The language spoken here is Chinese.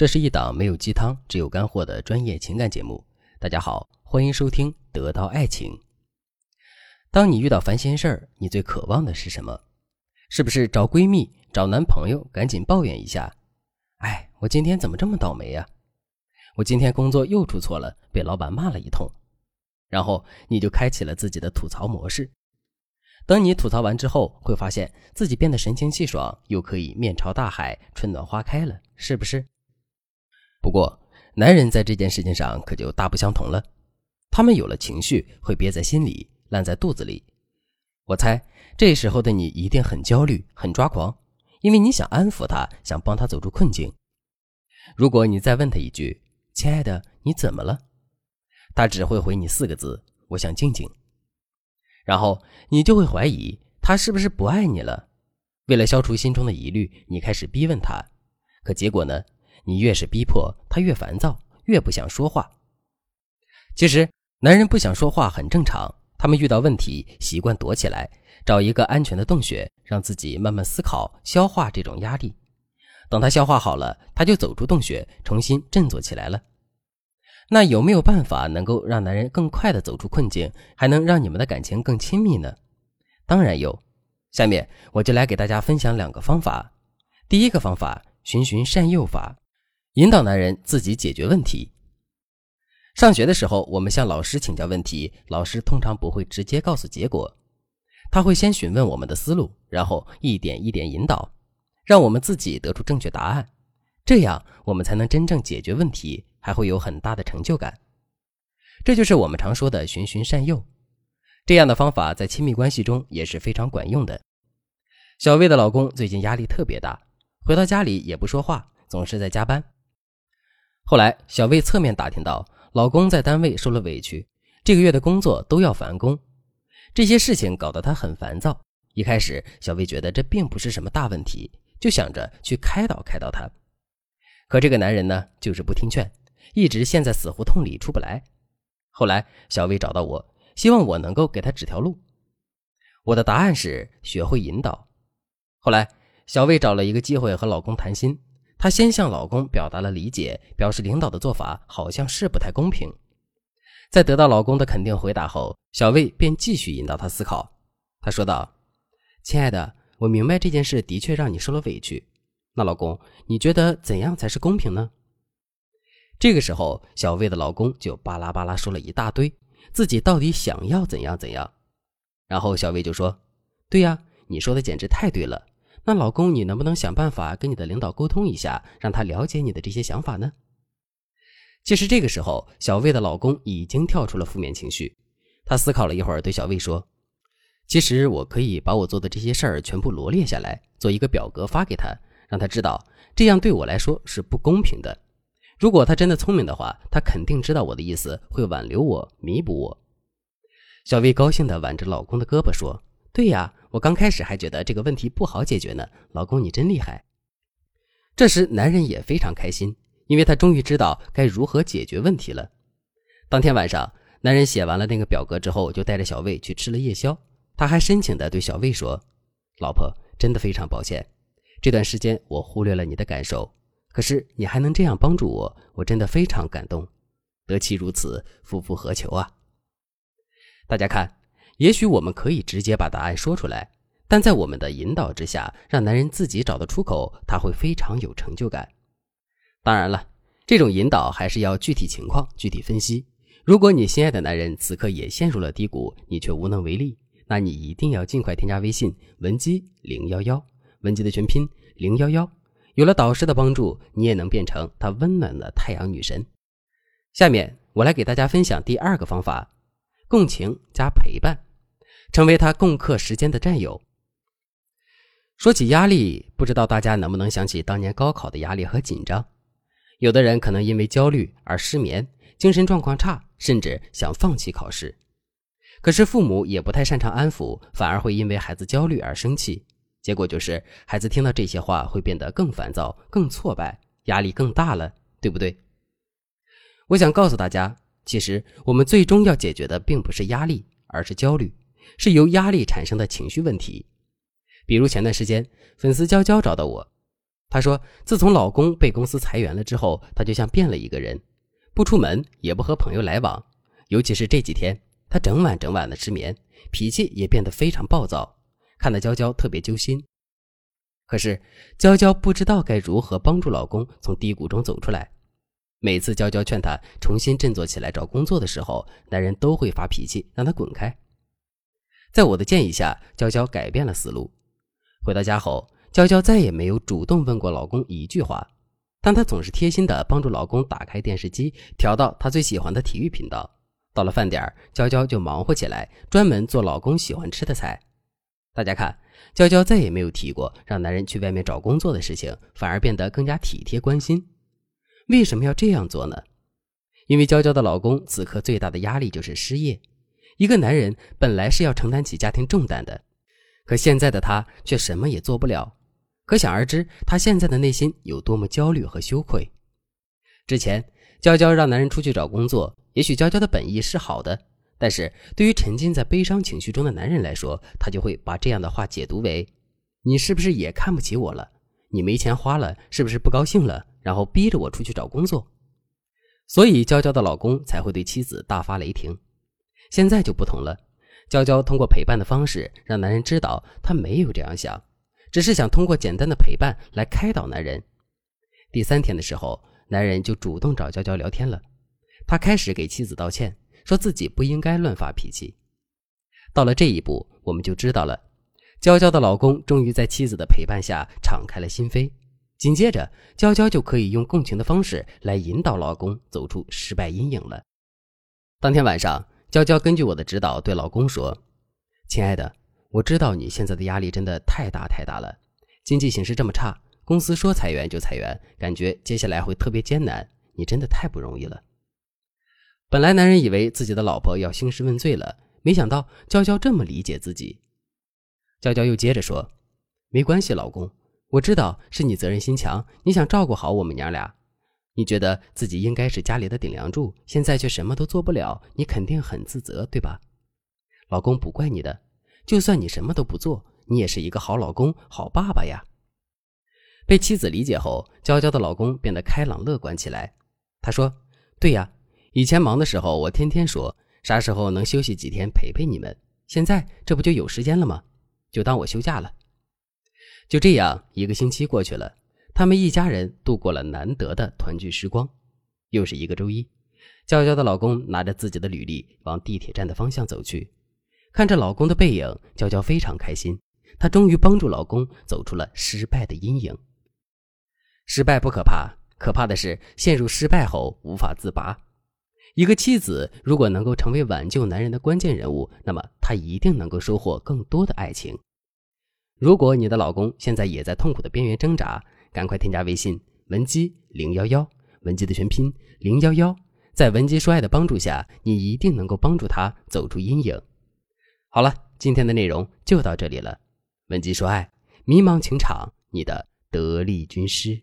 这是一档没有鸡汤、只有干货的专业情感节目。大家好，欢迎收听《得到爱情》。当你遇到烦心事儿，你最渴望的是什么？是不是找闺蜜、找男朋友，赶紧抱怨一下？哎，我今天怎么这么倒霉呀？我今天工作又出错了，被老板骂了一通。然后你就开启了自己的吐槽模式。等你吐槽完之后，会发现自己变得神清气爽，又可以面朝大海，春暖花开了，是不是？不过，男人在这件事情上可就大不相同了。他们有了情绪，会憋在心里，烂在肚子里。我猜这时候的你一定很焦虑、很抓狂，因为你想安抚他，想帮他走出困境。如果你再问他一句：“亲爱的，你怎么了？”他只会回你四个字：“我想静静。”然后你就会怀疑他是不是不爱你了。为了消除心中的疑虑，你开始逼问他，可结果呢？你越是逼迫他，越烦躁，越不想说话。其实，男人不想说话很正常。他们遇到问题，习惯躲起来，找一个安全的洞穴，让自己慢慢思考、消化这种压力。等他消化好了，他就走出洞穴，重新振作起来了。那有没有办法能够让男人更快的走出困境，还能让你们的感情更亲密呢？当然有。下面我就来给大家分享两个方法。第一个方法：循循善诱法。引导男人自己解决问题。上学的时候，我们向老师请教问题，老师通常不会直接告诉结果，他会先询问我们的思路，然后一点一点引导，让我们自己得出正确答案，这样我们才能真正解决问题，还会有很大的成就感。这就是我们常说的循循善诱。这样的方法在亲密关系中也是非常管用的。小魏的老公最近压力特别大，回到家里也不说话，总是在加班。后来，小魏侧面打听到，老公在单位受了委屈，这个月的工作都要返工，这些事情搞得她很烦躁。一开始，小魏觉得这并不是什么大问题，就想着去开导开导他。可这个男人呢，就是不听劝，一直陷在死胡同里出不来。后来，小魏找到我，希望我能够给他指条路。我的答案是学会引导。后来，小魏找了一个机会和老公谈心。她先向老公表达了理解，表示领导的做法好像是不太公平。在得到老公的肯定回答后，小魏便继续引导他思考。他说道：“亲爱的，我明白这件事的确让你受了委屈。那老公，你觉得怎样才是公平呢？”这个时候，小魏的老公就巴拉巴拉说了一大堆，自己到底想要怎样怎样。然后小魏就说：“对呀，你说的简直太对了。”那老公，你能不能想办法跟你的领导沟通一下，让他了解你的这些想法呢？其实这个时候，小魏的老公已经跳出了负面情绪。他思考了一会儿，对小魏说：“其实我可以把我做的这些事儿全部罗列下来，做一个表格发给他，让他知道这样对我来说是不公平的。如果他真的聪明的话，他肯定知道我的意思，会挽留我，弥补我。”小魏高兴地挽着老公的胳膊说：“对呀。”我刚开始还觉得这个问题不好解决呢，老公你真厉害。这时男人也非常开心，因为他终于知道该如何解决问题了。当天晚上，男人写完了那个表格之后，就带着小魏去吃了夜宵。他还深情地对小魏说：“老婆，真的非常抱歉，这段时间我忽略了你的感受，可是你还能这样帮助我，我真的非常感动。得妻如此，夫复何求啊？”大家看。也许我们可以直接把答案说出来，但在我们的引导之下，让男人自己找到出口，他会非常有成就感。当然了，这种引导还是要具体情况具体分析。如果你心爱的男人此刻也陷入了低谷，你却无能为力，那你一定要尽快添加微信文姬零幺幺，文姬的全拼零幺幺。有了导师的帮助，你也能变成他温暖的太阳女神。下面我来给大家分享第二个方法：共情加陪伴。成为他共克时间的战友。说起压力，不知道大家能不能想起当年高考的压力和紧张？有的人可能因为焦虑而失眠，精神状况差，甚至想放弃考试。可是父母也不太擅长安抚，反而会因为孩子焦虑而生气，结果就是孩子听到这些话会变得更烦躁、更挫败，压力更大了，对不对？我想告诉大家，其实我们最终要解决的并不是压力，而是焦虑。是由压力产生的情绪问题，比如前段时间粉丝娇娇找到我，她说，自从老公被公司裁员了之后，她就像变了一个人，不出门，也不和朋友来往，尤其是这几天，她整晚整晚的失眠，脾气也变得非常暴躁，看得娇娇特别揪心。可是娇娇不知道该如何帮助老公从低谷中走出来。每次娇娇劝她重新振作起来找工作的时候，男人都会发脾气，让她滚开。在我的建议下，娇娇改变了思路。回到家后，娇娇再也没有主动问过老公一句话，但她总是贴心的帮助老公打开电视机，调到他最喜欢的体育频道。到了饭点娇娇就忙活起来，专门做老公喜欢吃的菜。大家看，娇娇再也没有提过让男人去外面找工作的事情，反而变得更加体贴关心。为什么要这样做呢？因为娇娇的老公此刻最大的压力就是失业。一个男人本来是要承担起家庭重担的，可现在的他却什么也做不了。可想而知，他现在的内心有多么焦虑和羞愧。之前，娇娇让男人出去找工作，也许娇娇的本意是好的，但是对于沉浸在悲伤情绪中的男人来说，他就会把这样的话解读为：“你是不是也看不起我了？你没钱花了，是不是不高兴了？”然后逼着我出去找工作，所以娇娇的老公才会对妻子大发雷霆。现在就不同了，娇娇通过陪伴的方式让男人知道她没有这样想，只是想通过简单的陪伴来开导男人。第三天的时候，男人就主动找娇娇聊天了，他开始给妻子道歉，说自己不应该乱发脾气。到了这一步，我们就知道了，娇娇的老公终于在妻子的陪伴下敞开了心扉。紧接着，娇娇就可以用共情的方式来引导老公走出失败阴影了。当天晚上，娇娇根据我的指导对老公说：“亲爱的，我知道你现在的压力真的太大太大了，经济形势这么差，公司说裁员就裁员，感觉接下来会特别艰难，你真的太不容易了。”本来男人以为自己的老婆要兴师问罪了，没想到娇娇这么理解自己。娇娇又接着说：“没关系，老公。”我知道是你责任心强，你想照顾好我们娘俩，你觉得自己应该是家里的顶梁柱，现在却什么都做不了，你肯定很自责，对吧？老公不怪你的，就算你什么都不做，你也是一个好老公、好爸爸呀。被妻子理解后，娇娇的老公变得开朗乐观起来。他说：“对呀，以前忙的时候，我天天说啥时候能休息几天陪陪你们，现在这不就有时间了吗？就当我休假了。”就这样，一个星期过去了，他们一家人度过了难得的团聚时光。又是一个周一，娇娇的老公拿着自己的履历往地铁站的方向走去，看着老公的背影，娇娇非常开心。她终于帮助老公走出了失败的阴影。失败不可怕，可怕的是陷入失败后无法自拔。一个妻子如果能够成为挽救男人的关键人物，那么她一定能够收获更多的爱情。如果你的老公现在也在痛苦的边缘挣扎，赶快添加微信文姬零幺幺，文姬的全拼零幺幺，在文姬说爱的帮助下，你一定能够帮助他走出阴影。好了，今天的内容就到这里了。文姬说爱，迷茫情场，你的得力军师。